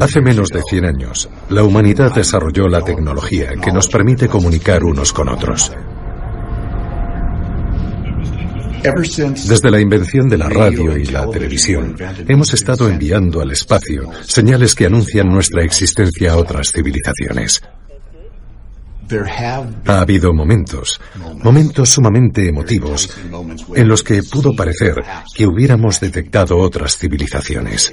Hace menos de 100 años, la humanidad desarrolló la tecnología que nos permite comunicar unos con otros. Desde la invención de la radio y la televisión, hemos estado enviando al espacio señales que anuncian nuestra existencia a otras civilizaciones. Ha habido momentos, momentos sumamente emotivos, en los que pudo parecer que hubiéramos detectado otras civilizaciones.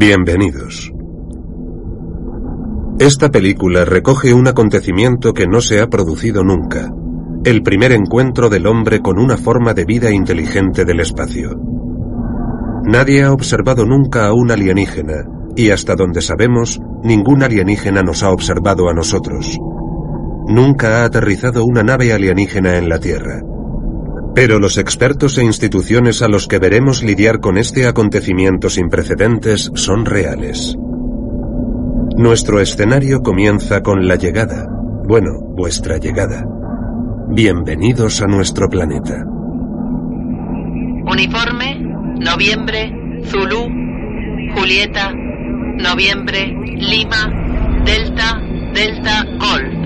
Bienvenidos. Esta película recoge un acontecimiento que no se ha producido nunca, el primer encuentro del hombre con una forma de vida inteligente del espacio. Nadie ha observado nunca a un alienígena, y hasta donde sabemos, ningún alienígena nos ha observado a nosotros. Nunca ha aterrizado una nave alienígena en la Tierra. Pero los expertos e instituciones a los que veremos lidiar con este acontecimiento sin precedentes son reales. Nuestro escenario comienza con la llegada, bueno, vuestra llegada. Bienvenidos a nuestro planeta. Uniforme, noviembre, Zulu, Julieta, noviembre, Lima, Delta, Delta, Golf.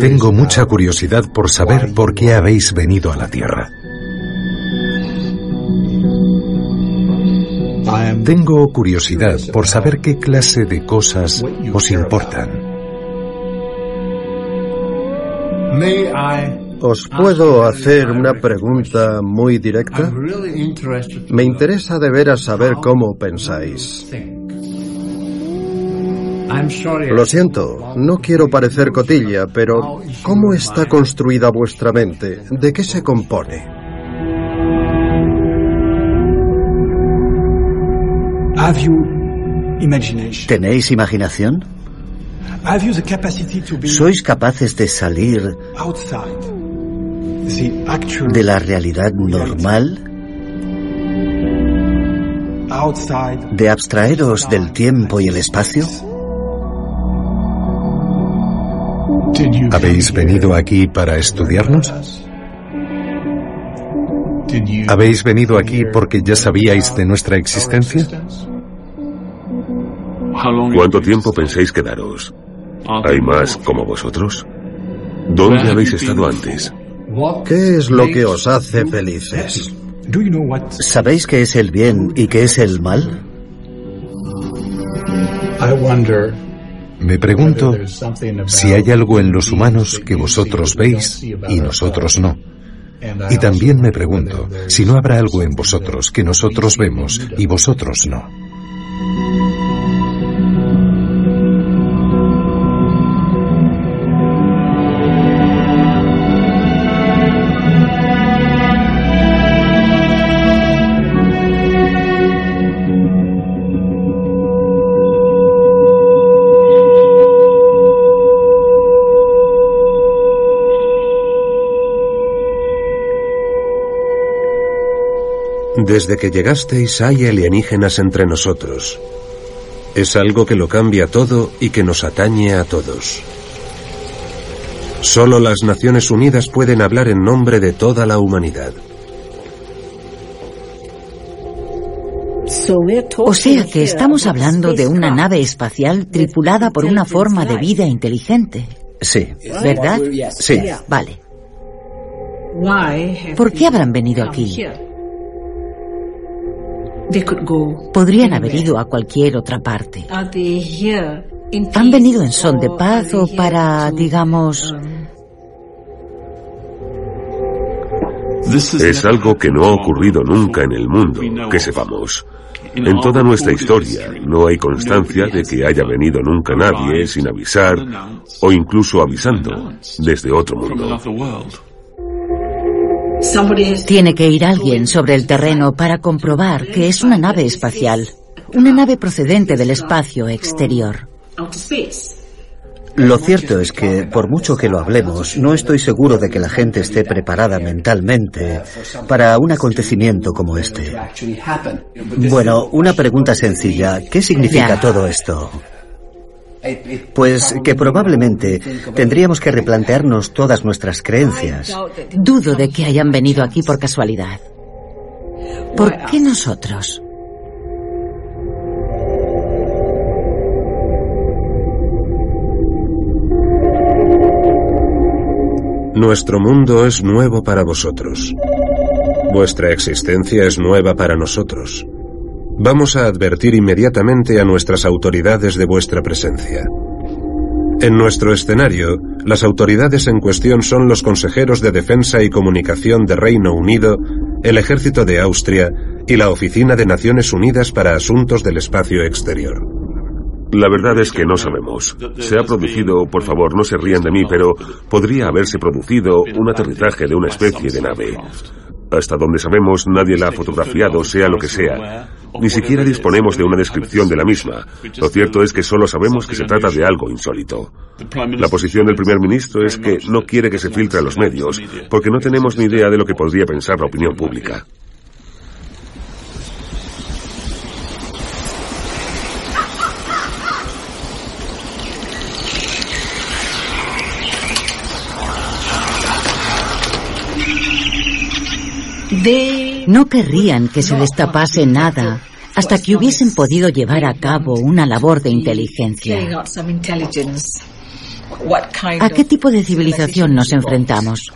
Tengo mucha curiosidad por saber por qué habéis venido a la Tierra. Tengo curiosidad por saber qué clase de cosas os importan. ¿Os puedo hacer una pregunta muy directa? Me interesa de veras saber cómo pensáis. Lo siento, no quiero parecer cotilla, pero ¿cómo está construida vuestra mente? ¿De qué se compone? ¿Tenéis imaginación? ¿Sois capaces de salir de la realidad normal? ¿De abstraeros del tiempo y el espacio? ¿Habéis venido aquí para estudiarnos? ¿Habéis venido aquí porque ya sabíais de nuestra existencia? ¿Cuánto tiempo pensáis quedaros? ¿Hay más como vosotros? ¿Dónde habéis estado antes? ¿Qué es lo que os hace felices? ¿Sabéis qué es el bien y qué es el mal? Me pregunto si hay algo en los humanos que vosotros veis y nosotros no. Y también me pregunto si no habrá algo en vosotros que nosotros vemos y vosotros no. Desde que llegasteis hay alienígenas entre nosotros. Es algo que lo cambia todo y que nos atañe a todos. Solo las Naciones Unidas pueden hablar en nombre de toda la humanidad. O sea que estamos hablando de una nave espacial tripulada por una forma de vida inteligente. Sí. ¿Verdad? Sí. Vale. ¿Por qué habrán venido aquí? Podrían haber ido a cualquier otra parte. ¿Han venido en son de paz o para, digamos, Es algo que no ha ocurrido nunca en el mundo, que sepamos. En toda nuestra historia no hay constancia de que haya venido nunca nadie sin avisar o incluso avisando desde otro mundo. Tiene que ir alguien sobre el terreno para comprobar que es una nave espacial, una nave procedente del espacio exterior. Lo cierto es que, por mucho que lo hablemos, no estoy seguro de que la gente esté preparada mentalmente para un acontecimiento como este. Bueno, una pregunta sencilla. ¿Qué significa todo esto? Pues que probablemente tendríamos que replantearnos todas nuestras creencias. Dudo de que hayan venido aquí por casualidad. ¿Por qué nosotros? Nuestro mundo es nuevo para vosotros. Vuestra existencia es nueva para nosotros. Vamos a advertir inmediatamente a nuestras autoridades de vuestra presencia. En nuestro escenario, las autoridades en cuestión son los consejeros de Defensa y Comunicación de Reino Unido, el Ejército de Austria y la Oficina de Naciones Unidas para Asuntos del Espacio Exterior. La verdad es que no sabemos. Se ha producido, por favor, no se rían de mí, pero podría haberse producido un aterrizaje de una especie de nave. Hasta donde sabemos, nadie la ha fotografiado, sea lo que sea. Ni siquiera disponemos de una descripción de la misma. Lo cierto es que solo sabemos que se trata de algo insólito. La posición del primer ministro es que no quiere que se filtre a los medios, porque no tenemos ni idea de lo que podría pensar la opinión pública. No querrían que se destapase nada hasta que hubiesen podido llevar a cabo una labor de inteligencia. ¿A qué tipo de civilización nos enfrentamos?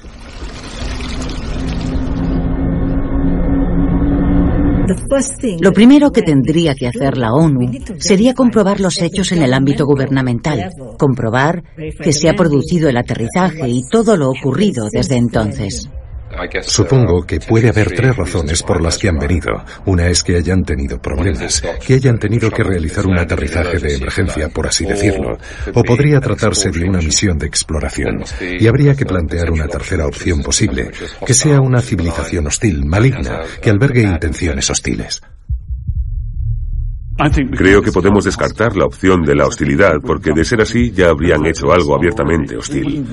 Lo primero que tendría que hacer la ONU sería comprobar los hechos en el ámbito gubernamental, comprobar que se ha producido el aterrizaje y todo lo ocurrido desde entonces. Supongo que puede haber tres razones por las que han venido. Una es que hayan tenido problemas, que hayan tenido que realizar un aterrizaje de emergencia, por así decirlo. O podría tratarse de una misión de exploración. Y habría que plantear una tercera opción posible, que sea una civilización hostil, maligna, que albergue intenciones hostiles. Creo que podemos descartar la opción de la hostilidad porque de ser así ya habrían hecho algo abiertamente hostil.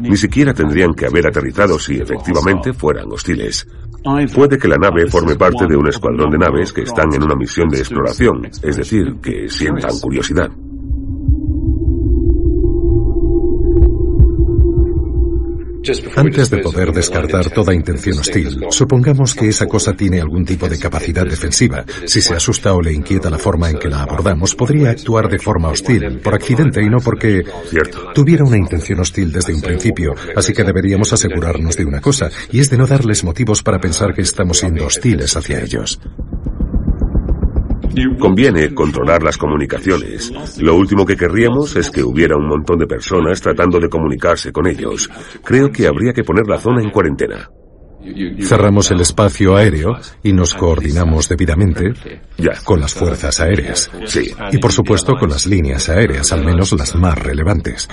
Ni siquiera tendrían que haber aterrizado si efectivamente fueran hostiles. Puede que la nave forme parte de un escuadrón de naves que están en una misión de exploración, es decir, que sientan curiosidad. Antes de poder descartar toda intención hostil, supongamos que esa cosa tiene algún tipo de capacidad defensiva. Si se asusta o le inquieta la forma en que la abordamos, podría actuar de forma hostil, por accidente y no porque tuviera una intención hostil desde un principio. Así que deberíamos asegurarnos de una cosa, y es de no darles motivos para pensar que estamos siendo hostiles hacia ellos. Conviene controlar las comunicaciones. Lo último que querríamos es que hubiera un montón de personas tratando de comunicarse con ellos. Creo que habría que poner la zona en cuarentena. Cerramos el espacio aéreo y nos coordinamos debidamente con las fuerzas aéreas. Sí. Y por supuesto con las líneas aéreas, al menos las más relevantes.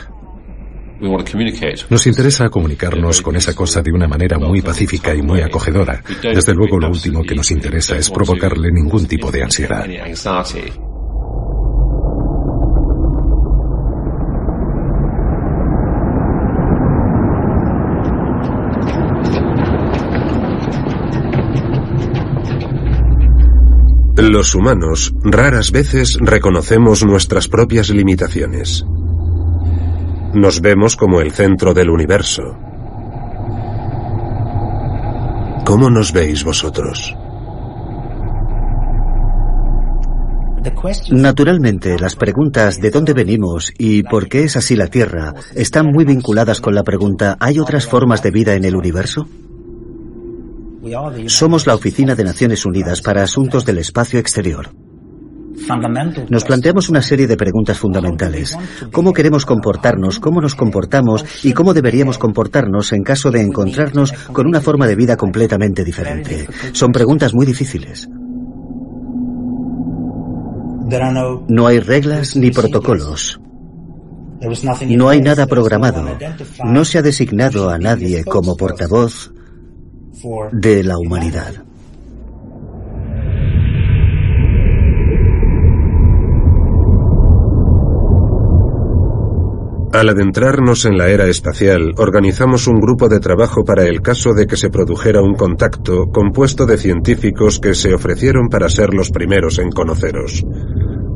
Nos interesa comunicarnos con esa cosa de una manera muy pacífica y muy acogedora. Desde luego lo último que nos interesa es provocarle ningún tipo de ansiedad. Los humanos raras veces reconocemos nuestras propias limitaciones. Nos vemos como el centro del universo. ¿Cómo nos veis vosotros? Naturalmente, las preguntas de dónde venimos y por qué es así la Tierra están muy vinculadas con la pregunta ¿hay otras formas de vida en el universo? Somos la Oficina de Naciones Unidas para Asuntos del Espacio Exterior. Nos planteamos una serie de preguntas fundamentales. ¿Cómo queremos comportarnos? ¿Cómo nos comportamos? ¿Y cómo deberíamos comportarnos en caso de encontrarnos con una forma de vida completamente diferente? Son preguntas muy difíciles. No hay reglas ni protocolos. No hay nada programado. No se ha designado a nadie como portavoz de la humanidad. Al adentrarnos en la era espacial, organizamos un grupo de trabajo para el caso de que se produjera un contacto compuesto de científicos que se ofrecieron para ser los primeros en conoceros.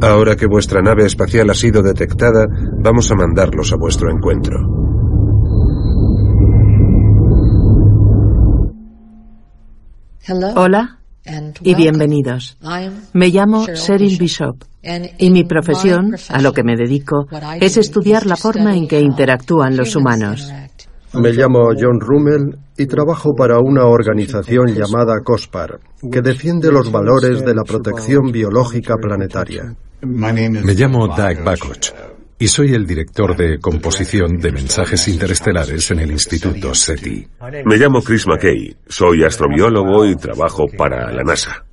Ahora que vuestra nave espacial ha sido detectada, vamos a mandarlos a vuestro encuentro. Hola y bienvenidos. Me llamo Cheryl Bishop y mi profesión, a lo que me dedico, es estudiar la forma en que interactúan los humanos. Me llamo John Rummel y trabajo para una organización llamada COSPAR, que defiende los valores de la protección biológica planetaria. Me llamo Doug Bakoch y soy el director de composición de mensajes interestelares en el Instituto SETI. Me llamo Chris McKay, soy astrobiólogo y trabajo para la NASA.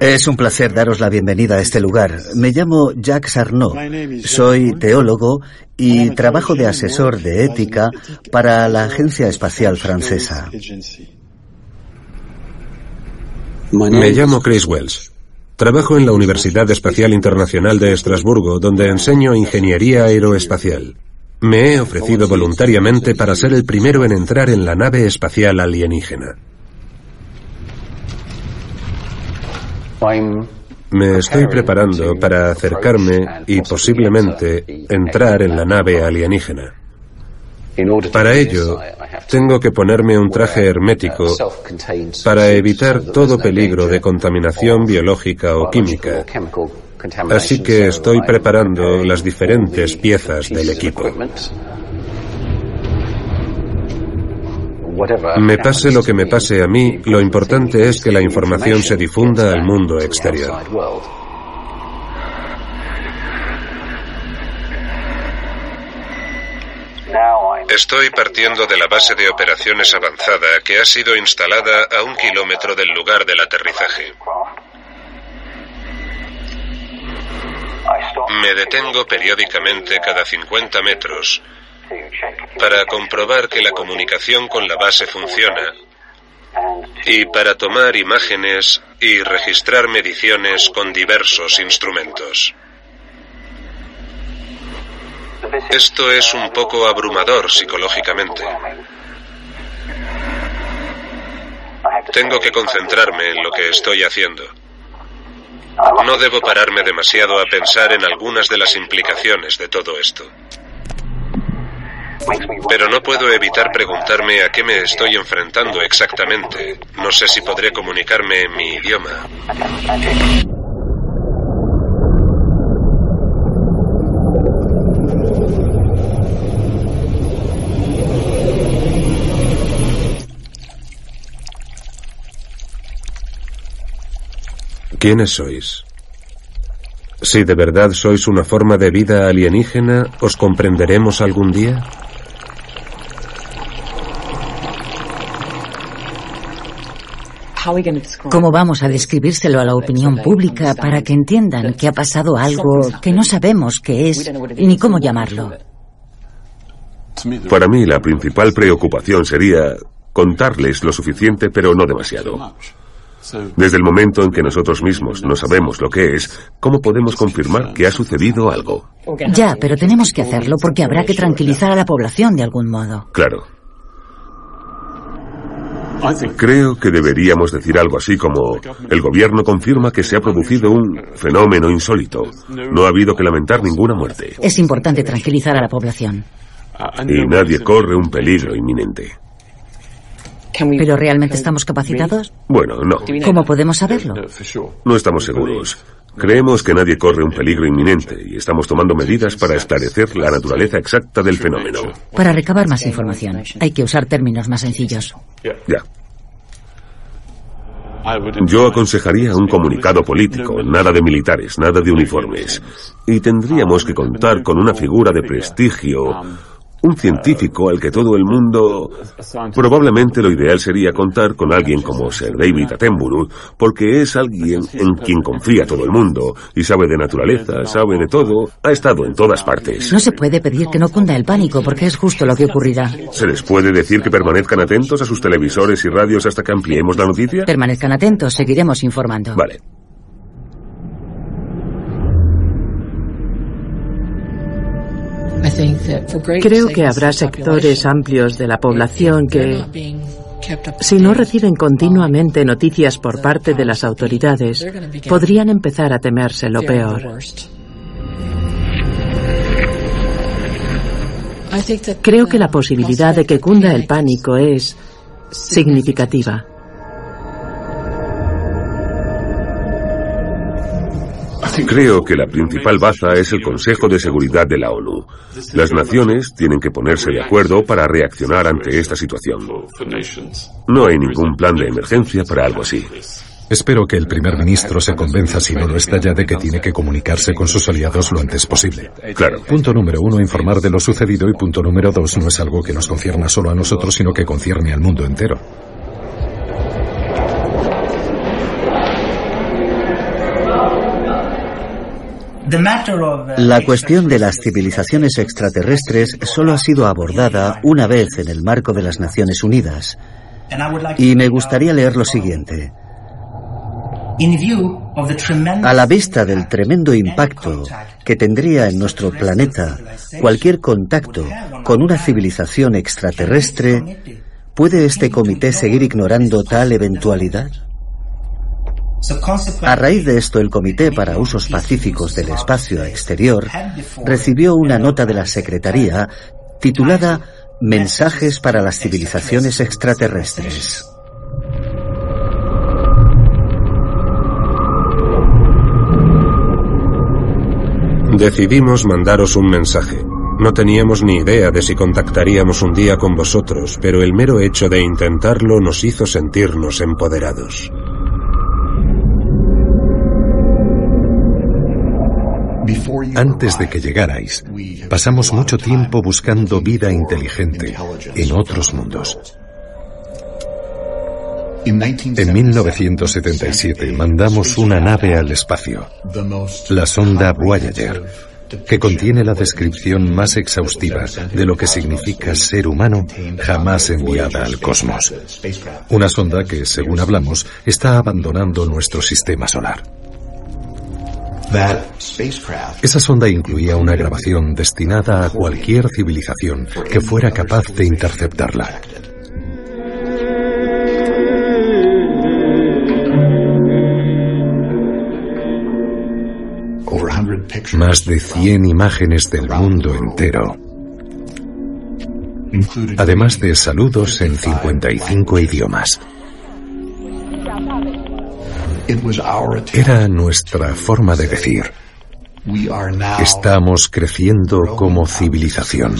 Es un placer daros la bienvenida a este lugar. Me llamo Jacques Arnaud, soy teólogo y trabajo de asesor de ética para la Agencia Espacial Francesa. Me llamo Chris Wells. Trabajo en la Universidad Espacial Internacional de Estrasburgo, donde enseño ingeniería aeroespacial. Me he ofrecido voluntariamente para ser el primero en entrar en la nave espacial alienígena. Me estoy preparando para acercarme y posiblemente entrar en la nave alienígena. Para ello, tengo que ponerme un traje hermético para evitar todo peligro de contaminación biológica o química. Así que estoy preparando las diferentes piezas del equipo. Me pase lo que me pase a mí, lo importante es que la información se difunda al mundo exterior. Estoy partiendo de la base de operaciones avanzada que ha sido instalada a un kilómetro del lugar del aterrizaje. Me detengo periódicamente cada 50 metros para comprobar que la comunicación con la base funciona y para tomar imágenes y registrar mediciones con diversos instrumentos. Esto es un poco abrumador psicológicamente. Tengo que concentrarme en lo que estoy haciendo. No debo pararme demasiado a pensar en algunas de las implicaciones de todo esto. Pero no puedo evitar preguntarme a qué me estoy enfrentando exactamente. No sé si podré comunicarme en mi idioma. ¿Quiénes sois? Si de verdad sois una forma de vida alienígena, ¿os comprenderemos algún día? ¿Cómo vamos a describírselo a la opinión pública para que entiendan que ha pasado algo que no sabemos qué es ni cómo llamarlo? Para mí la principal preocupación sería contarles lo suficiente pero no demasiado. Desde el momento en que nosotros mismos no sabemos lo que es, ¿cómo podemos confirmar que ha sucedido algo? Ya, pero tenemos que hacerlo porque habrá que tranquilizar a la población de algún modo. Claro. Creo que deberíamos decir algo así como, el gobierno confirma que se ha producido un fenómeno insólito. No ha habido que lamentar ninguna muerte. Es importante tranquilizar a la población. Y nadie corre un peligro inminente. ¿Pero realmente estamos capacitados? Bueno, no. ¿Cómo podemos saberlo? No estamos seguros. Creemos que nadie corre un peligro inminente y estamos tomando medidas para esclarecer la naturaleza exacta del fenómeno. Para recabar más información, hay que usar términos más sencillos. Ya. Yo aconsejaría un comunicado político, nada de militares, nada de uniformes. Y tendríamos que contar con una figura de prestigio un científico al que todo el mundo... Probablemente lo ideal sería contar con alguien como Sir David Attenborough, porque es alguien en quien confía todo el mundo, y sabe de naturaleza, sabe de todo, ha estado en todas partes. No se puede pedir que no cunda el pánico, porque es justo lo que ocurrirá. ¿Se les puede decir que permanezcan atentos a sus televisores y radios hasta que ampliemos la noticia? Permanezcan atentos, seguiremos informando. Vale. Creo que habrá sectores amplios de la población que, si no reciben continuamente noticias por parte de las autoridades, podrían empezar a temerse lo peor. Creo que la posibilidad de que cunda el pánico es significativa. Creo que la principal baza es el Consejo de Seguridad de la ONU. Las naciones tienen que ponerse de acuerdo para reaccionar ante esta situación. No hay ningún plan de emergencia para algo así. Espero que el primer ministro se convenza, si no lo está ya, de que tiene que comunicarse con sus aliados lo antes posible. Claro. Punto número uno, informar de lo sucedido y punto número dos, no es algo que nos concierna solo a nosotros, sino que concierne al mundo entero. La cuestión de las civilizaciones extraterrestres solo ha sido abordada una vez en el marco de las Naciones Unidas. Y me gustaría leer lo siguiente. A la vista del tremendo impacto que tendría en nuestro planeta cualquier contacto con una civilización extraterrestre, ¿puede este comité seguir ignorando tal eventualidad? A raíz de esto, el Comité para Usos Pacíficos del Espacio Exterior recibió una nota de la Secretaría titulada Mensajes para las civilizaciones extraterrestres. Decidimos mandaros un mensaje. No teníamos ni idea de si contactaríamos un día con vosotros, pero el mero hecho de intentarlo nos hizo sentirnos empoderados. Antes de que llegarais, pasamos mucho tiempo buscando vida inteligente en otros mundos. En 1977 mandamos una nave al espacio, la sonda Voyager, que contiene la descripción más exhaustiva de lo que significa ser humano jamás enviada al cosmos. Una sonda que, según hablamos, está abandonando nuestro sistema solar. Esa sonda incluía una grabación destinada a cualquier civilización que fuera capaz de interceptarla. Más de 100 imágenes del mundo entero, además de saludos en 55 idiomas. Era nuestra forma de decir, estamos creciendo como civilización.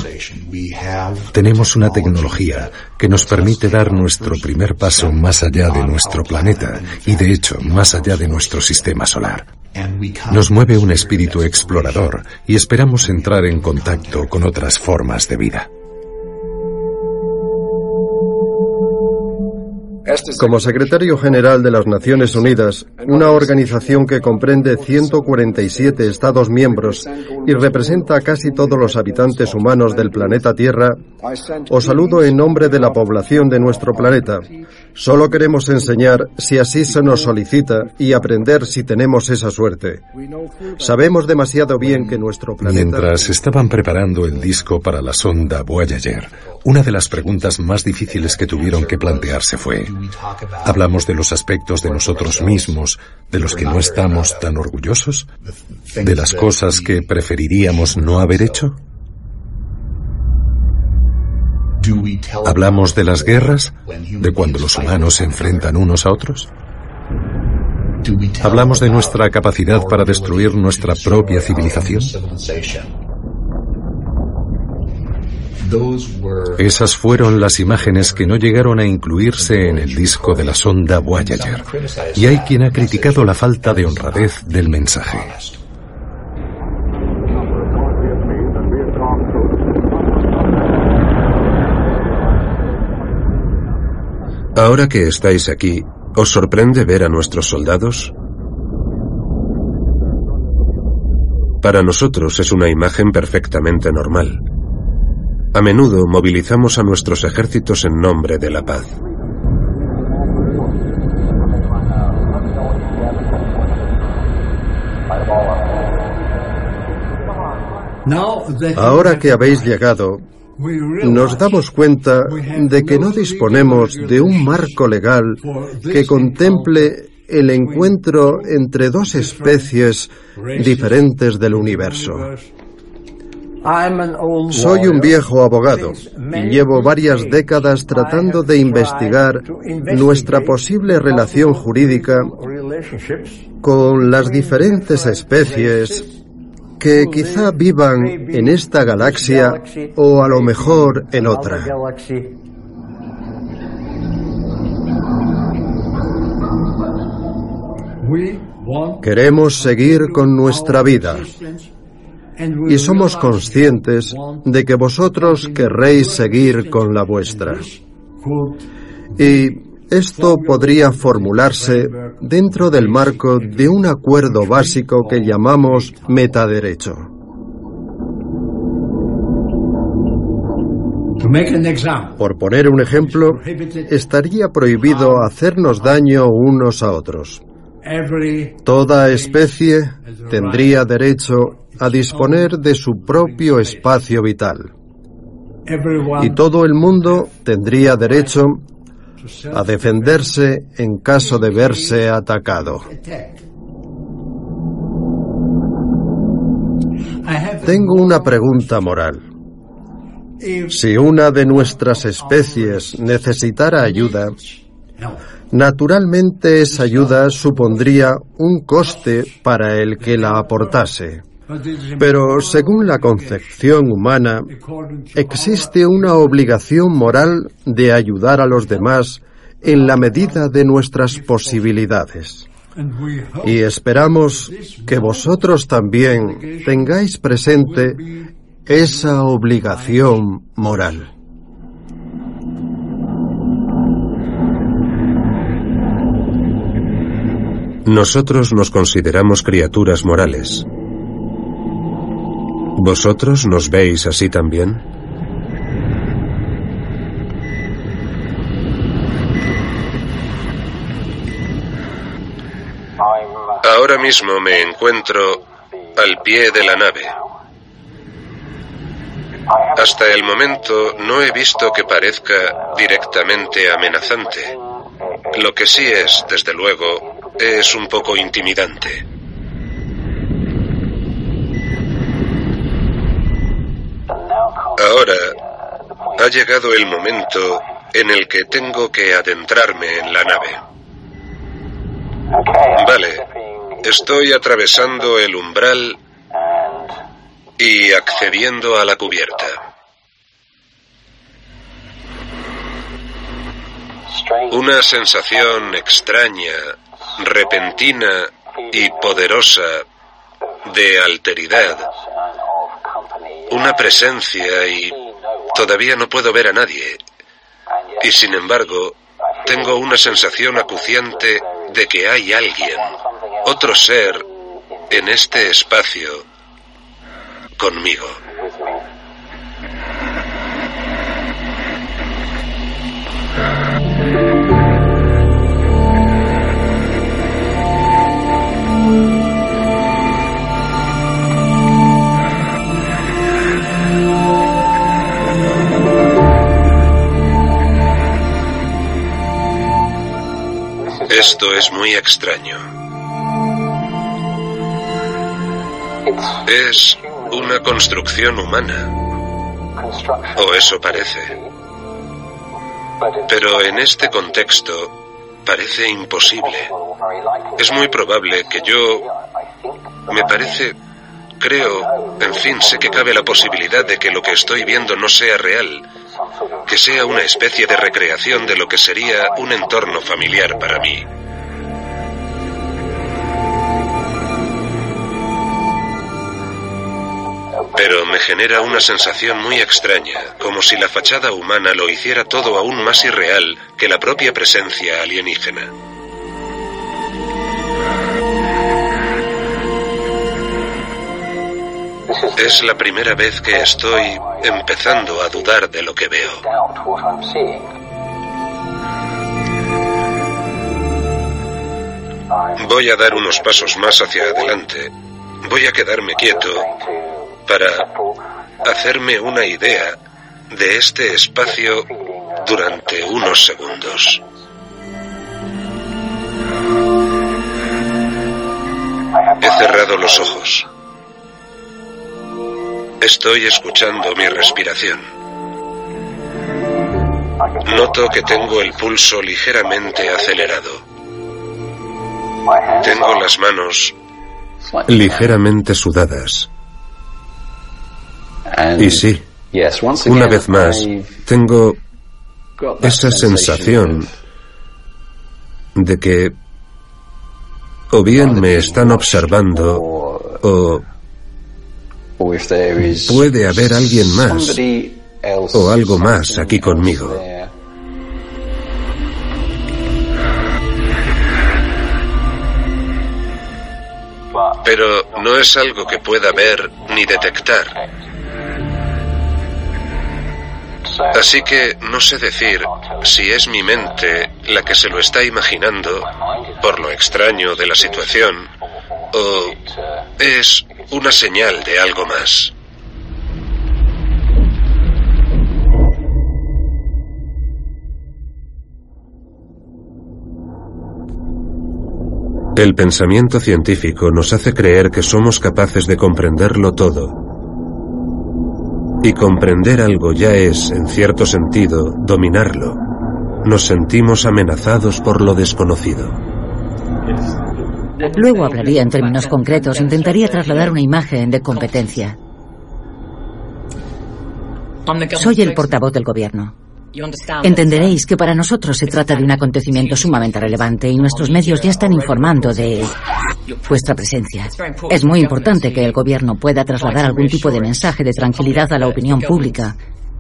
Tenemos una tecnología que nos permite dar nuestro primer paso más allá de nuestro planeta y de hecho más allá de nuestro sistema solar. Nos mueve un espíritu explorador y esperamos entrar en contacto con otras formas de vida. Como secretario general de las Naciones Unidas, una organización que comprende 147 Estados miembros y representa a casi todos los habitantes humanos del planeta Tierra, os saludo en nombre de la población de nuestro planeta. Solo queremos enseñar si así se nos solicita y aprender si tenemos esa suerte. Sabemos demasiado bien que nuestro planeta... Mientras estaban preparando el disco para la sonda Voyager, una de las preguntas más difíciles que tuvieron que plantearse fue, ¿hablamos de los aspectos de nosotros mismos de los que no estamos tan orgullosos? ¿De las cosas que preferiríamos no haber hecho? ¿Hablamos de las guerras? ¿De cuando los humanos se enfrentan unos a otros? ¿Hablamos de nuestra capacidad para destruir nuestra propia civilización? Esas fueron las imágenes que no llegaron a incluirse en el disco de la sonda Voyager. Y hay quien ha criticado la falta de honradez del mensaje. Ahora que estáis aquí, ¿os sorprende ver a nuestros soldados? Para nosotros es una imagen perfectamente normal. A menudo movilizamos a nuestros ejércitos en nombre de la paz. Ahora que habéis llegado, nos damos cuenta de que no disponemos de un marco legal que contemple el encuentro entre dos especies diferentes del universo. Soy un viejo abogado y llevo varias décadas tratando de investigar nuestra posible relación jurídica con las diferentes especies que quizá vivan en esta galaxia o a lo mejor en otra. Queremos seguir con nuestra vida y somos conscientes de que vosotros querréis seguir con la vuestra. Y esto podría formularse dentro del marco de un acuerdo básico que llamamos metaderecho. Por poner un ejemplo, estaría prohibido hacernos daño unos a otros. Toda especie tendría derecho a disponer de su propio espacio vital. Y todo el mundo tendría derecho a defenderse en caso de verse atacado. Tengo una pregunta moral. Si una de nuestras especies necesitara ayuda, naturalmente esa ayuda supondría un coste para el que la aportase. Pero según la concepción humana, existe una obligación moral de ayudar a los demás en la medida de nuestras posibilidades. Y esperamos que vosotros también tengáis presente esa obligación moral. Nosotros nos consideramos criaturas morales. ¿Vosotros nos veis así también? Ahora mismo me encuentro al pie de la nave. Hasta el momento no he visto que parezca directamente amenazante. Lo que sí es, desde luego, es un poco intimidante. Ahora ha llegado el momento en el que tengo que adentrarme en la nave. Vale, estoy atravesando el umbral y accediendo a la cubierta. Una sensación extraña, repentina y poderosa de alteridad una presencia y todavía no puedo ver a nadie. Y sin embargo, tengo una sensación acuciante de que hay alguien, otro ser, en este espacio conmigo. Esto es muy extraño. Es una construcción humana. O eso parece. Pero en este contexto parece imposible. Es muy probable que yo... Me parece creo, en fin, sé que cabe la posibilidad de que lo que estoy viendo no sea real, que sea una especie de recreación de lo que sería un entorno familiar para mí. Pero me genera una sensación muy extraña, como si la fachada humana lo hiciera todo aún más irreal que la propia presencia alienígena. Es la primera vez que estoy empezando a dudar de lo que veo. Voy a dar unos pasos más hacia adelante. Voy a quedarme quieto para hacerme una idea de este espacio durante unos segundos. He cerrado los ojos. Estoy escuchando mi respiración. Noto que tengo el pulso ligeramente acelerado. Tengo las manos ligeramente sudadas. Y sí, una vez más, tengo esa sensación de que o bien me están observando o puede haber alguien más o algo más aquí conmigo. Pero no es algo que pueda ver ni detectar. Así que no sé decir si es mi mente la que se lo está imaginando por lo extraño de la situación o es una señal de algo más. El pensamiento científico nos hace creer que somos capaces de comprenderlo todo. Y comprender algo ya es, en cierto sentido, dominarlo. Nos sentimos amenazados por lo desconocido. Luego hablaría en términos concretos, intentaría trasladar una imagen de competencia. Soy el portavoz del gobierno. Entenderéis que para nosotros se trata de un acontecimiento sumamente relevante y nuestros medios ya están informando de vuestra presencia. Es muy importante que el gobierno pueda trasladar algún tipo de mensaje de tranquilidad a la opinión pública,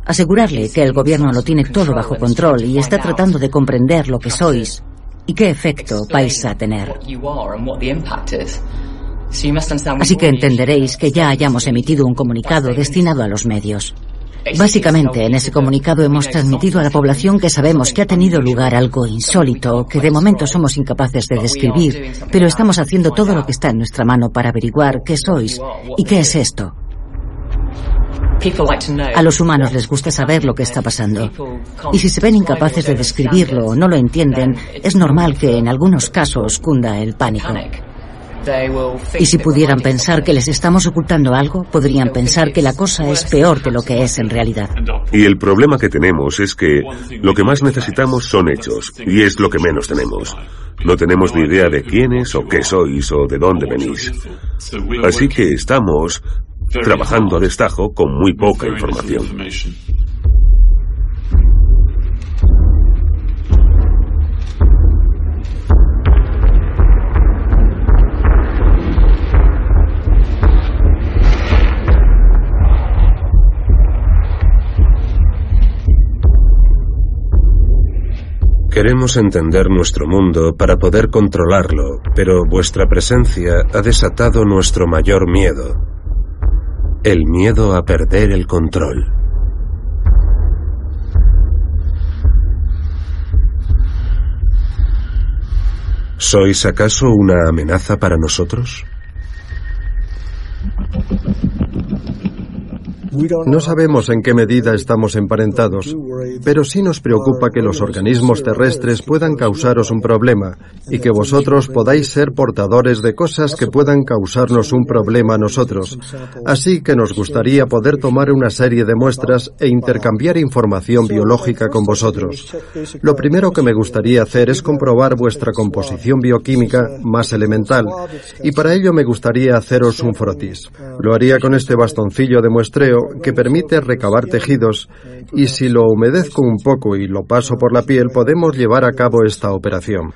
asegurarle que el gobierno lo tiene todo bajo control y está tratando de comprender lo que sois y qué efecto vais a tener. Así que entenderéis que ya hayamos emitido un comunicado destinado a los medios. Básicamente, en ese comunicado hemos transmitido a la población que sabemos que ha tenido lugar algo insólito, que de momento somos incapaces de describir, pero estamos haciendo todo lo que está en nuestra mano para averiguar qué sois y qué es esto. A los humanos les gusta saber lo que está pasando. Y si se ven incapaces de describirlo o no lo entienden, es normal que en algunos casos cunda el pánico. Y si pudieran pensar que les estamos ocultando algo, podrían pensar que la cosa es peor de lo que es en realidad. Y el problema que tenemos es que lo que más necesitamos son hechos, y es lo que menos tenemos. No tenemos ni idea de quiénes o qué sois o de dónde venís. Así que estamos trabajando a destajo con muy poca información. Queremos entender nuestro mundo para poder controlarlo, pero vuestra presencia ha desatado nuestro mayor miedo, el miedo a perder el control. ¿Sois acaso una amenaza para nosotros? No sabemos en qué medida estamos emparentados, pero sí nos preocupa que los organismos terrestres puedan causaros un problema y que vosotros podáis ser portadores de cosas que puedan causarnos un problema a nosotros. Así que nos gustaría poder tomar una serie de muestras e intercambiar información biológica con vosotros. Lo primero que me gustaría hacer es comprobar vuestra composición bioquímica más elemental y para ello me gustaría haceros un frotis. Lo haría con este bastoncillo de muestreo que permite recabar tejidos y si lo humedezco un poco y lo paso por la piel podemos llevar a cabo esta operación.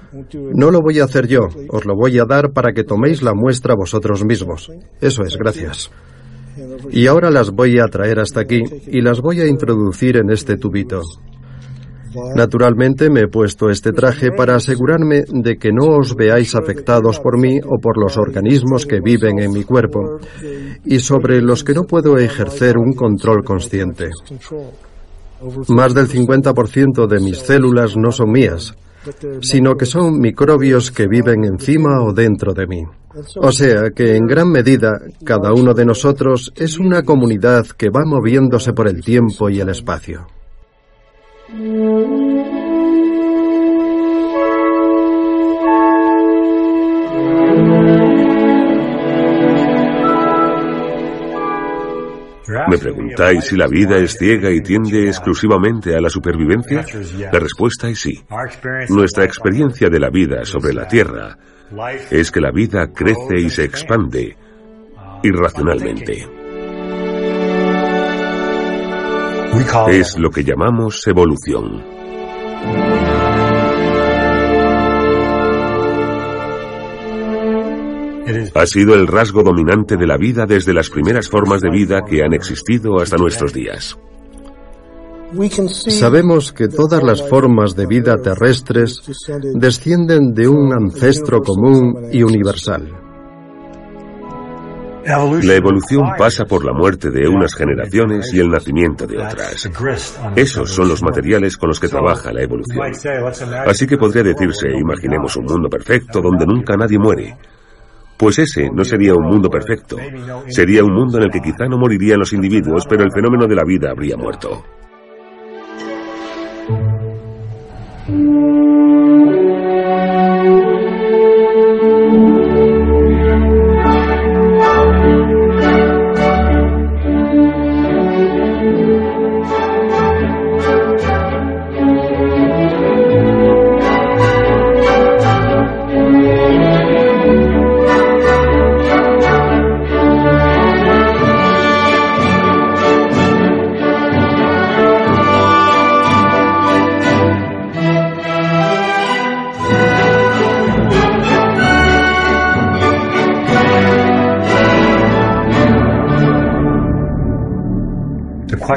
No lo voy a hacer yo, os lo voy a dar para que toméis la muestra vosotros mismos. Eso es, gracias. Y ahora las voy a traer hasta aquí y las voy a introducir en este tubito. Naturalmente me he puesto este traje para asegurarme de que no os veáis afectados por mí o por los organismos que viven en mi cuerpo y sobre los que no puedo ejercer un control consciente. Más del 50% de mis células no son mías, sino que son microbios que viven encima o dentro de mí. O sea que en gran medida cada uno de nosotros es una comunidad que va moviéndose por el tiempo y el espacio. ¿Me preguntáis si la vida es ciega y tiende exclusivamente a la supervivencia? La respuesta es sí. Nuestra experiencia de la vida sobre la Tierra es que la vida crece y se expande irracionalmente. Es lo que llamamos evolución. Ha sido el rasgo dominante de la vida desde las primeras formas de vida que han existido hasta nuestros días. Sabemos que todas las formas de vida terrestres descienden de un ancestro común y universal. La evolución pasa por la muerte de unas generaciones y el nacimiento de otras. Esos son los materiales con los que trabaja la evolución. Así que podría decirse, imaginemos un mundo perfecto donde nunca nadie muere. Pues ese no sería un mundo perfecto. Sería un mundo en el que quizá no morirían los individuos, pero el fenómeno de la vida habría muerto.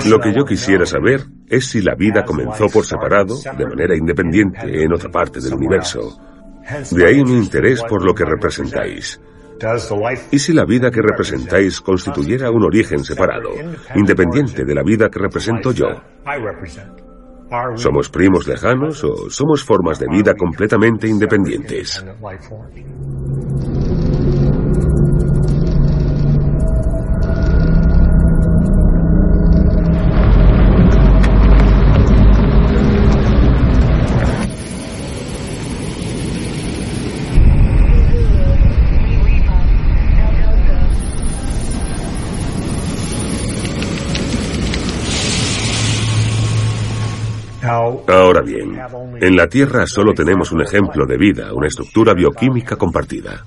Lo que yo quisiera saber es si la vida comenzó por separado, de manera independiente, en otra parte del universo. De ahí mi interés por lo que representáis. ¿Y si la vida que representáis constituyera un origen separado, independiente de la vida que represento yo? ¿Somos primos lejanos o somos formas de vida completamente independientes? Bien, en la Tierra solo tenemos un ejemplo de vida, una estructura bioquímica compartida.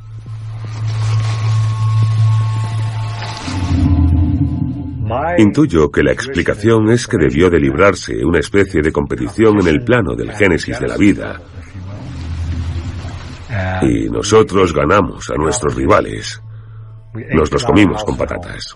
Intuyo que la explicación es que debió de librarse una especie de competición en el plano del génesis de la vida. Y nosotros ganamos a nuestros rivales. Nos los comimos con patatas.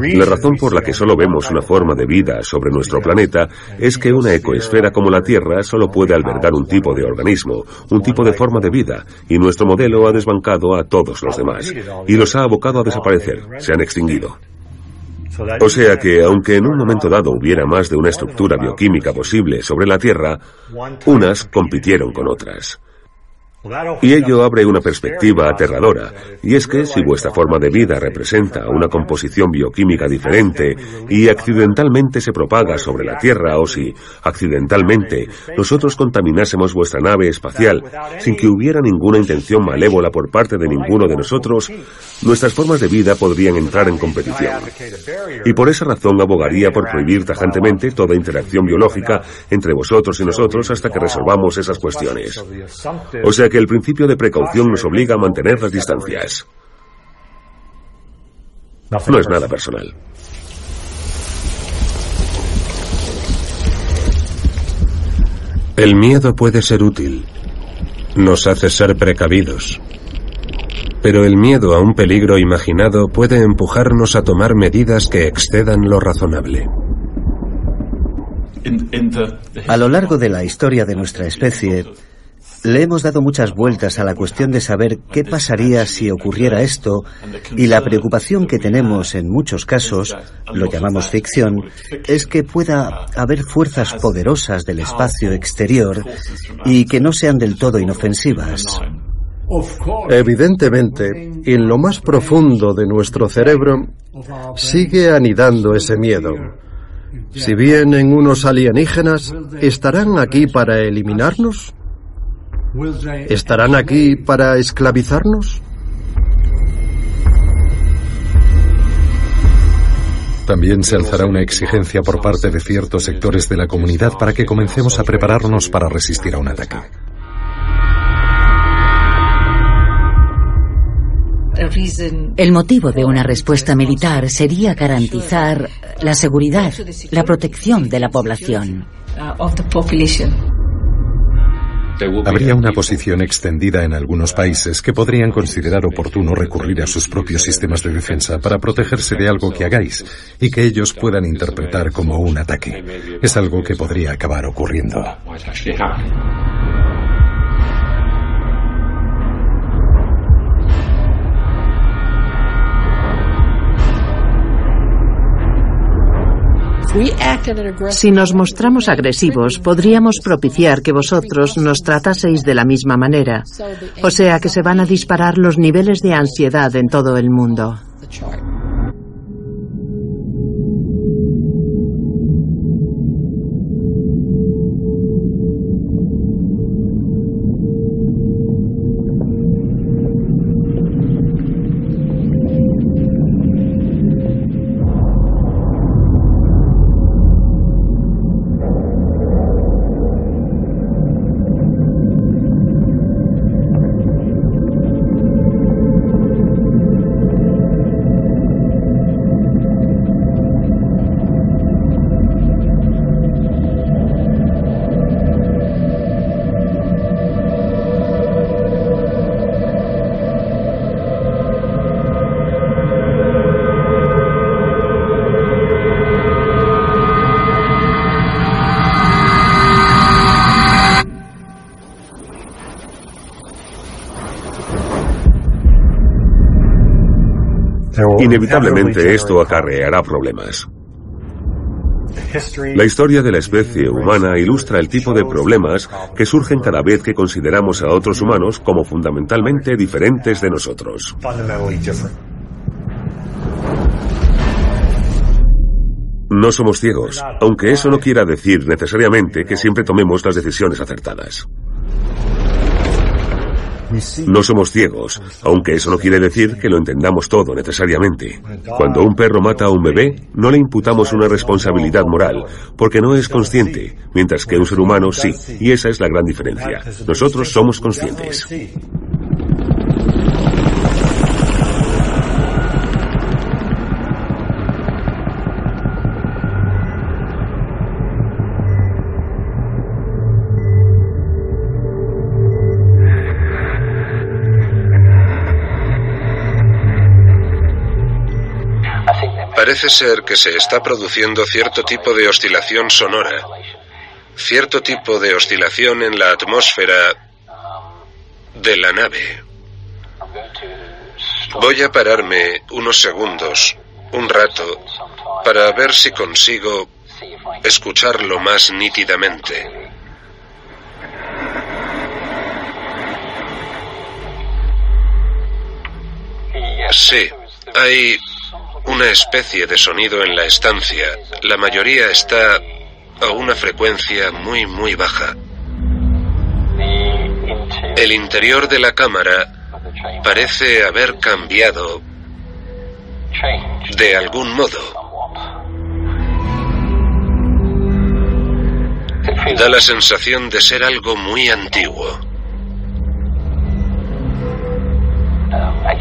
La razón por la que solo vemos una forma de vida sobre nuestro planeta es que una ecoesfera como la Tierra solo puede albergar un tipo de organismo, un tipo de forma de vida, y nuestro modelo ha desbancado a todos los demás, y los ha abocado a desaparecer, se han extinguido. O sea que, aunque en un momento dado hubiera más de una estructura bioquímica posible sobre la Tierra, unas compitieron con otras. Y ello abre una perspectiva aterradora, y es que si vuestra forma de vida representa una composición bioquímica diferente y accidentalmente se propaga sobre la Tierra o si accidentalmente nosotros contaminásemos vuestra nave espacial sin que hubiera ninguna intención malévola por parte de ninguno de nosotros, nuestras formas de vida podrían entrar en competición. Y por esa razón abogaría por prohibir tajantemente toda interacción biológica entre vosotros y nosotros hasta que resolvamos esas cuestiones. O sea que el principio de precaución nos obliga a mantener las distancias. No es nada personal. El miedo puede ser útil. Nos hace ser precavidos. Pero el miedo a un peligro imaginado puede empujarnos a tomar medidas que excedan lo razonable. A lo largo de la historia de nuestra especie, le hemos dado muchas vueltas a la cuestión de saber qué pasaría si ocurriera esto y la preocupación que tenemos en muchos casos, lo llamamos ficción, es que pueda haber fuerzas poderosas del espacio exterior y que no sean del todo inofensivas. Evidentemente, en lo más profundo de nuestro cerebro sigue anidando ese miedo. Si vienen unos alienígenas, ¿estarán aquí para eliminarnos? ¿Estarán aquí para esclavizarnos? También se alzará una exigencia por parte de ciertos sectores de la comunidad para que comencemos a prepararnos para resistir a un ataque. El motivo de una respuesta militar sería garantizar la seguridad, la protección de la población. Habría una posición extendida en algunos países que podrían considerar oportuno recurrir a sus propios sistemas de defensa para protegerse de algo que hagáis y que ellos puedan interpretar como un ataque. Es algo que podría acabar ocurriendo. Si nos mostramos agresivos, podríamos propiciar que vosotros nos trataseis de la misma manera. O sea que se van a disparar los niveles de ansiedad en todo el mundo. Inevitablemente esto acarreará problemas. La historia de la especie humana ilustra el tipo de problemas que surgen cada vez que consideramos a otros humanos como fundamentalmente diferentes de nosotros. No somos ciegos, aunque eso no quiera decir necesariamente que siempre tomemos las decisiones acertadas. No somos ciegos, aunque eso no quiere decir que lo entendamos todo necesariamente. Cuando un perro mata a un bebé, no le imputamos una responsabilidad moral, porque no es consciente, mientras que un ser humano sí, y esa es la gran diferencia. Nosotros somos conscientes. Parece ser que se está produciendo cierto tipo de oscilación sonora, cierto tipo de oscilación en la atmósfera de la nave. Voy a pararme unos segundos, un rato, para ver si consigo escucharlo más nítidamente. Sí, hay una especie de sonido en la estancia. La mayoría está a una frecuencia muy, muy baja. El interior de la cámara parece haber cambiado de algún modo. Da la sensación de ser algo muy antiguo.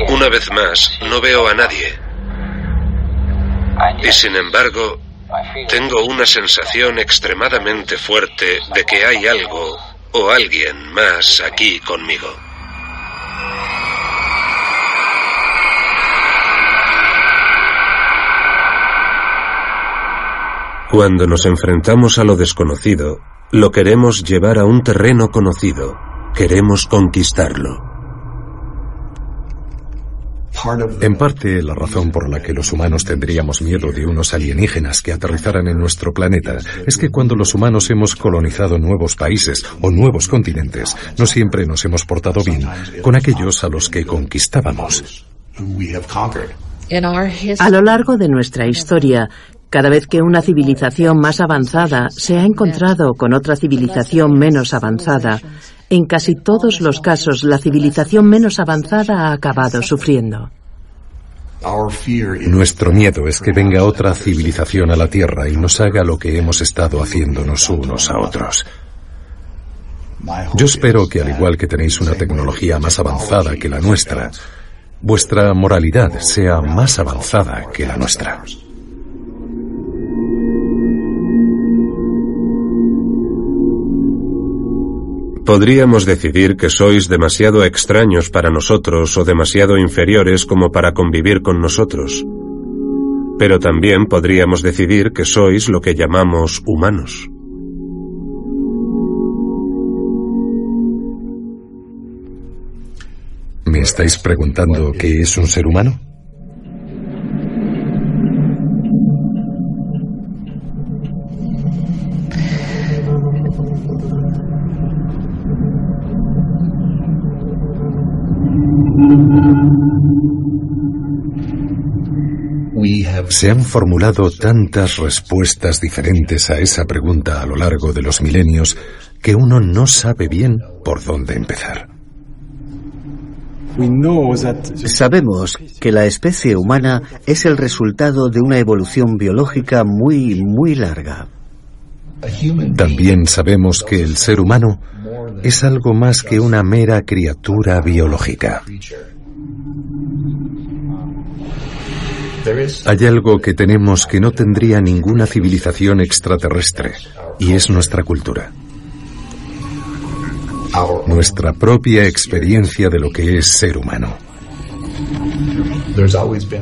Una vez más, no veo a nadie. Y sin embargo, tengo una sensación extremadamente fuerte de que hay algo o alguien más aquí conmigo. Cuando nos enfrentamos a lo desconocido, lo queremos llevar a un terreno conocido, queremos conquistarlo. En parte, la razón por la que los humanos tendríamos miedo de unos alienígenas que aterrizaran en nuestro planeta es que cuando los humanos hemos colonizado nuevos países o nuevos continentes, no siempre nos hemos portado bien con aquellos a los que conquistábamos. A lo largo de nuestra historia, cada vez que una civilización más avanzada se ha encontrado con otra civilización menos avanzada, en casi todos los casos la civilización menos avanzada ha acabado sufriendo. Nuestro miedo es que venga otra civilización a la Tierra y nos haga lo que hemos estado haciéndonos unos a otros. Yo espero que al igual que tenéis una tecnología más avanzada que la nuestra, vuestra moralidad sea más avanzada que la nuestra. Podríamos decidir que sois demasiado extraños para nosotros o demasiado inferiores como para convivir con nosotros. Pero también podríamos decidir que sois lo que llamamos humanos. ¿Me estáis preguntando qué es un ser humano? Se han formulado tantas respuestas diferentes a esa pregunta a lo largo de los milenios que uno no sabe bien por dónde empezar. Sabemos que la especie humana es el resultado de una evolución biológica muy, muy larga. También sabemos que el ser humano es algo más que una mera criatura biológica. Hay algo que tenemos que no tendría ninguna civilización extraterrestre, y es nuestra cultura. Nuestra propia experiencia de lo que es ser humano.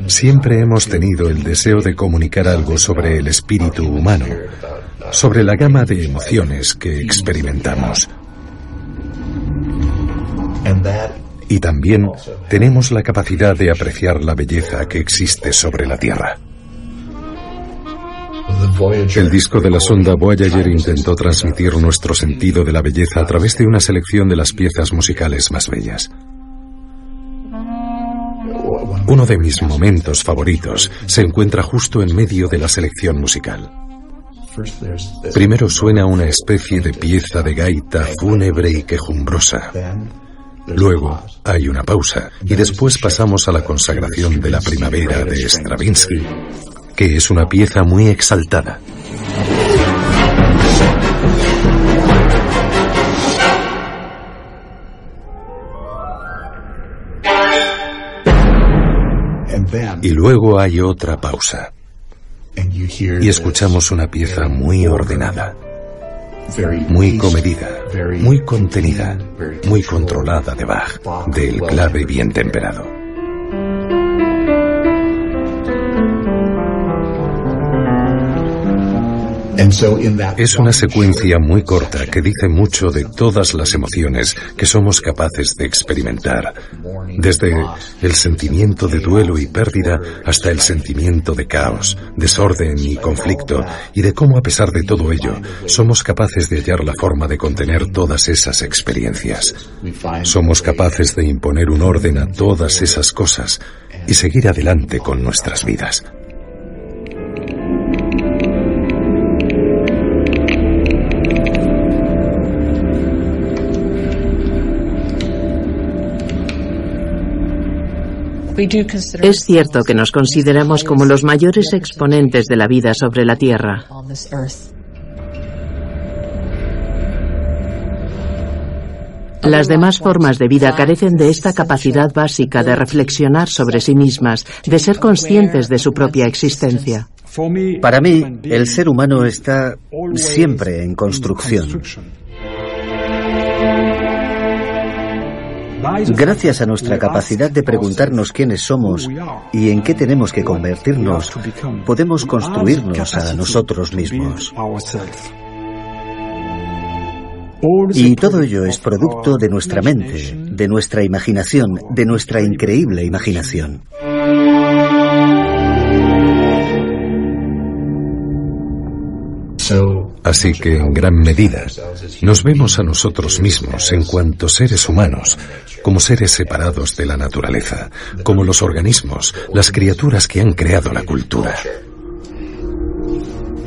Siempre hemos tenido el deseo de comunicar algo sobre el espíritu humano, sobre la gama de emociones que experimentamos. Y también tenemos la capacidad de apreciar la belleza que existe sobre la Tierra. El disco de la sonda Voyager intentó transmitir nuestro sentido de la belleza a través de una selección de las piezas musicales más bellas. Uno de mis momentos favoritos se encuentra justo en medio de la selección musical. Primero suena una especie de pieza de gaita fúnebre y quejumbrosa. Luego hay una pausa y después pasamos a la consagración de la primavera de Stravinsky, que es una pieza muy exaltada. Y luego hay otra pausa. Y escuchamos una pieza muy ordenada muy comedida, muy contenida, muy controlada de Bach, del clave bien temperado. Es una secuencia muy corta que dice mucho de todas las emociones que somos capaces de experimentar, desde el sentimiento de duelo y pérdida hasta el sentimiento de caos, desorden y conflicto, y de cómo a pesar de todo ello somos capaces de hallar la forma de contener todas esas experiencias. Somos capaces de imponer un orden a todas esas cosas y seguir adelante con nuestras vidas. Es cierto que nos consideramos como los mayores exponentes de la vida sobre la Tierra. Las demás formas de vida carecen de esta capacidad básica de reflexionar sobre sí mismas, de ser conscientes de su propia existencia. Para mí, el ser humano está siempre en construcción. Gracias a nuestra capacidad de preguntarnos quiénes somos y en qué tenemos que convertirnos, podemos construirnos a nosotros mismos. Y todo ello es producto de nuestra mente, de nuestra imaginación, de nuestra increíble imaginación. Así que, en gran medida, nos vemos a nosotros mismos en cuanto seres humanos, como seres separados de la naturaleza, como los organismos, las criaturas que han creado la cultura.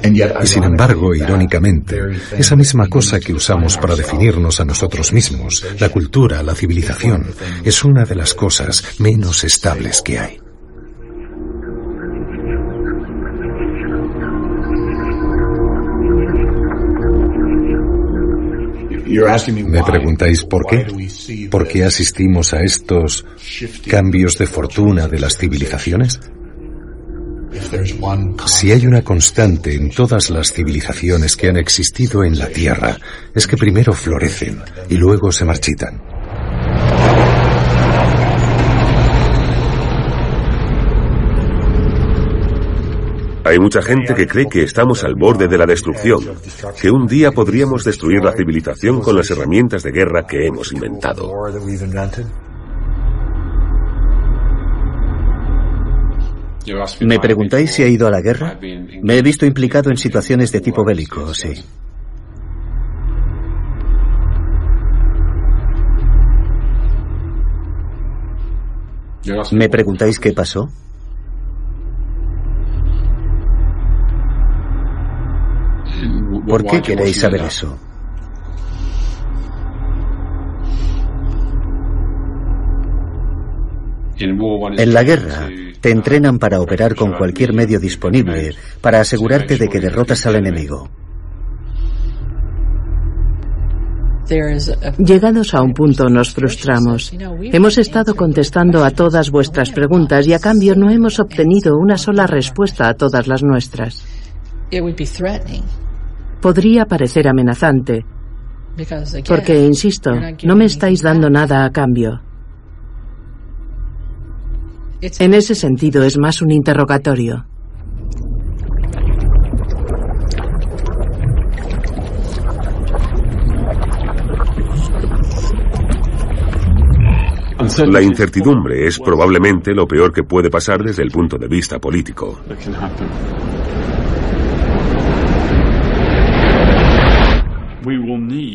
Y sin embargo, irónicamente, esa misma cosa que usamos para definirnos a nosotros mismos, la cultura, la civilización, es una de las cosas menos estables que hay. Me preguntáis por qué. ¿Por qué asistimos a estos cambios de fortuna de las civilizaciones? Si hay una constante en todas las civilizaciones que han existido en la Tierra, es que primero florecen y luego se marchitan. Hay mucha gente que cree que estamos al borde de la destrucción, que un día podríamos destruir la civilización con las herramientas de guerra que hemos inventado. ¿Me preguntáis si he ido a la guerra? Me he visto implicado en situaciones de tipo bélico, sí. ¿Me preguntáis qué pasó? ¿Por qué queréis saber eso? En la guerra te entrenan para operar con cualquier medio disponible para asegurarte de que derrotas al enemigo. Llegados a un punto nos frustramos. Hemos estado contestando a todas vuestras preguntas y a cambio no hemos obtenido una sola respuesta a todas las nuestras. Podría parecer amenazante, porque, insisto, no me estáis dando nada a cambio. En ese sentido es más un interrogatorio. La incertidumbre es probablemente lo peor que puede pasar desde el punto de vista político.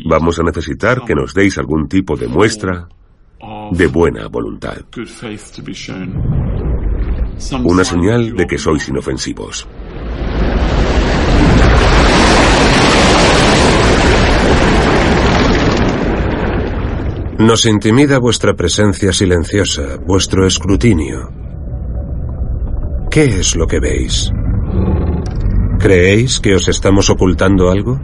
Vamos a necesitar que nos deis algún tipo de muestra de buena voluntad. Una señal de que sois inofensivos. Nos intimida vuestra presencia silenciosa, vuestro escrutinio. ¿Qué es lo que veis? ¿Creéis que os estamos ocultando algo?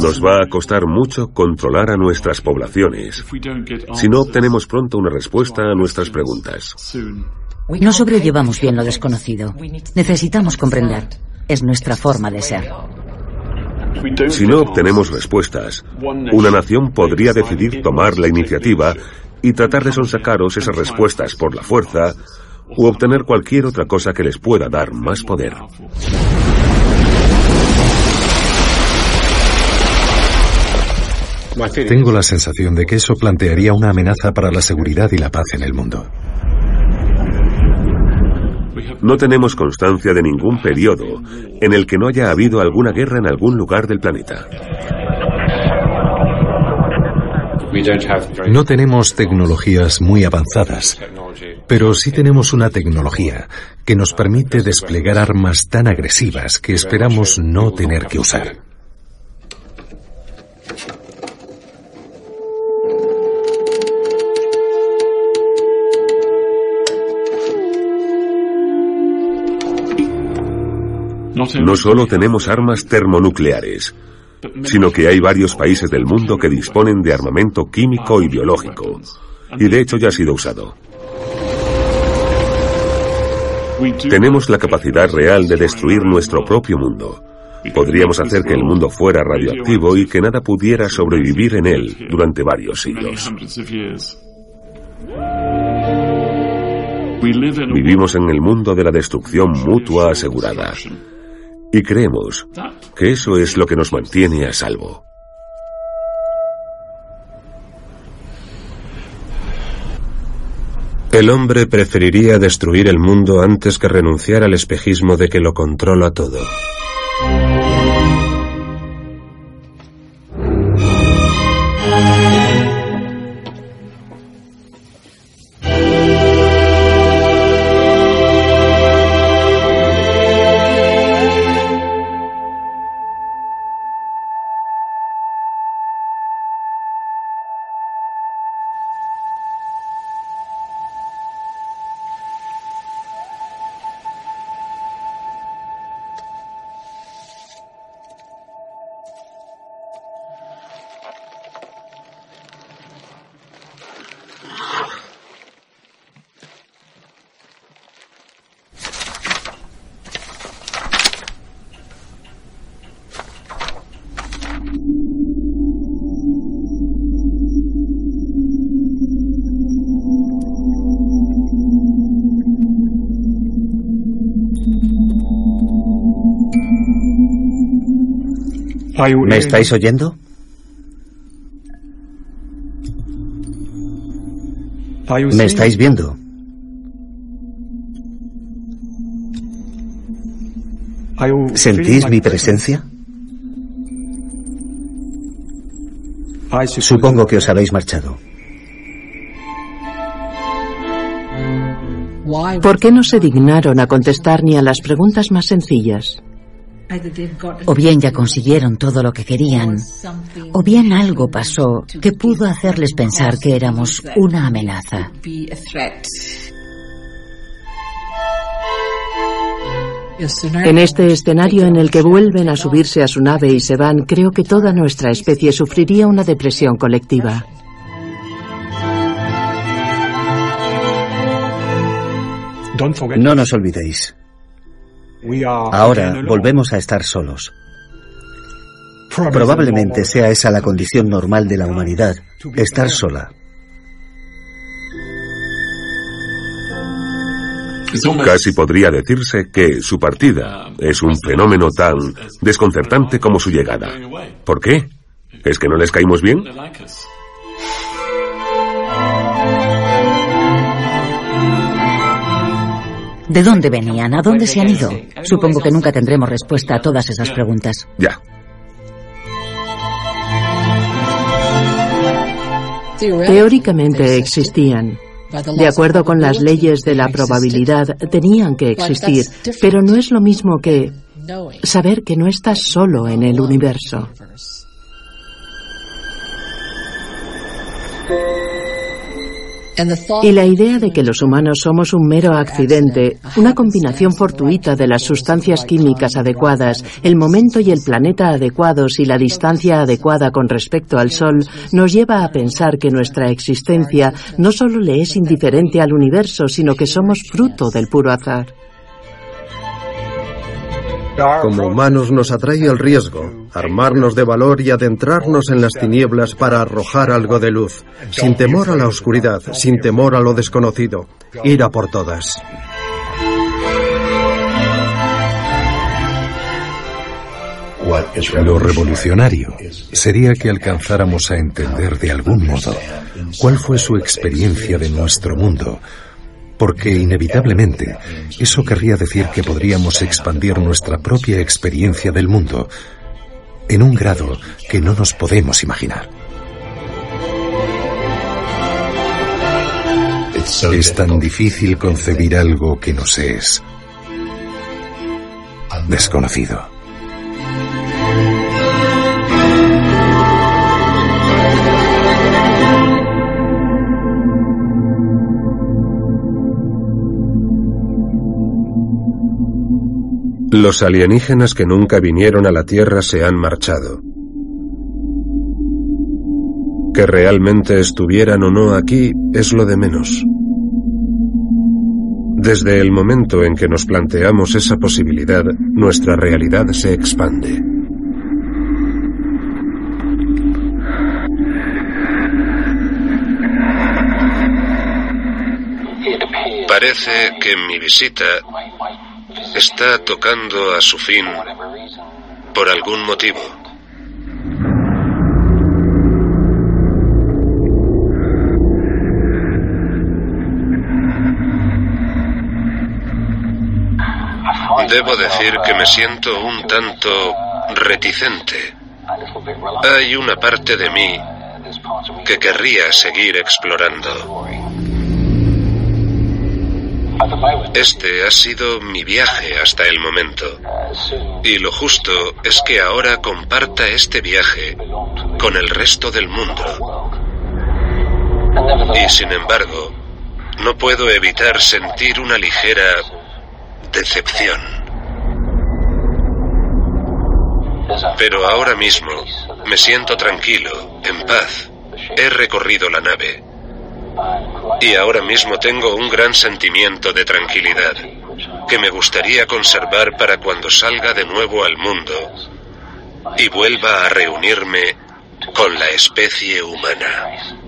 Nos va a costar mucho controlar a nuestras poblaciones si no obtenemos pronto una respuesta a nuestras preguntas. No sobrellevamos bien lo desconocido. Necesitamos comprender. Es nuestra forma de ser. Si no obtenemos respuestas, una nación podría decidir tomar la iniciativa y tratar de sonsacaros esas respuestas por la fuerza u obtener cualquier otra cosa que les pueda dar más poder. Tengo la sensación de que eso plantearía una amenaza para la seguridad y la paz en el mundo. No tenemos constancia de ningún periodo en el que no haya habido alguna guerra en algún lugar del planeta. No tenemos tecnologías muy avanzadas, pero sí tenemos una tecnología que nos permite desplegar armas tan agresivas que esperamos no tener que usar. No solo tenemos armas termonucleares, sino que hay varios países del mundo que disponen de armamento químico y biológico, y de hecho ya ha sido usado. Tenemos la capacidad real de destruir nuestro propio mundo. Podríamos hacer que el mundo fuera radioactivo y que nada pudiera sobrevivir en él durante varios siglos. Vivimos en el mundo de la destrucción mutua asegurada. Y creemos que eso es lo que nos mantiene a salvo. El hombre preferiría destruir el mundo antes que renunciar al espejismo de que lo controla todo. ¿Me estáis oyendo? ¿Me estáis viendo? ¿Sentís mi presencia? Supongo que os habéis marchado. ¿Por qué no se dignaron a contestar ni a las preguntas más sencillas? O bien ya consiguieron todo lo que querían, o bien algo pasó que pudo hacerles pensar que éramos una amenaza. En este escenario en el que vuelven a subirse a su nave y se van, creo que toda nuestra especie sufriría una depresión colectiva. No nos olvidéis. Ahora volvemos a estar solos. Probablemente sea esa la condición normal de la humanidad, estar sola. Casi podría decirse que su partida es un fenómeno tan desconcertante como su llegada. ¿Por qué? ¿Es que no les caímos bien? ¿De dónde venían? ¿A dónde se han ido? Supongo que nunca tendremos respuesta a todas esas preguntas. Ya. Teóricamente existían. De acuerdo con las leyes de la probabilidad, tenían que existir, pero no es lo mismo que saber que no estás solo en el universo. Y la idea de que los humanos somos un mero accidente, una combinación fortuita de las sustancias químicas adecuadas, el momento y el planeta adecuados y la distancia adecuada con respecto al Sol, nos lleva a pensar que nuestra existencia no solo le es indiferente al universo, sino que somos fruto del puro azar. Como humanos nos atrae el riesgo, armarnos de valor y adentrarnos en las tinieblas para arrojar algo de luz, sin temor a la oscuridad, sin temor a lo desconocido, ir a por todas. Lo revolucionario sería que alcanzáramos a entender de algún modo cuál fue su experiencia de nuestro mundo porque inevitablemente eso querría decir que podríamos expandir nuestra propia experiencia del mundo en un grado que no nos podemos imaginar. Es tan difícil concebir algo que nos es desconocido. Los alienígenas que nunca vinieron a la Tierra se han marchado. Que realmente estuvieran o no aquí es lo de menos. Desde el momento en que nos planteamos esa posibilidad, nuestra realidad se expande. Parece que mi visita está tocando a su fin por algún motivo. Debo decir que me siento un tanto reticente. Hay una parte de mí que querría seguir explorando. Este ha sido mi viaje hasta el momento. Y lo justo es que ahora comparta este viaje con el resto del mundo. Y sin embargo, no puedo evitar sentir una ligera decepción. Pero ahora mismo me siento tranquilo, en paz. He recorrido la nave. Y ahora mismo tengo un gran sentimiento de tranquilidad que me gustaría conservar para cuando salga de nuevo al mundo y vuelva a reunirme con la especie humana.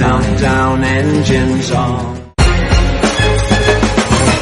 countdown engines on.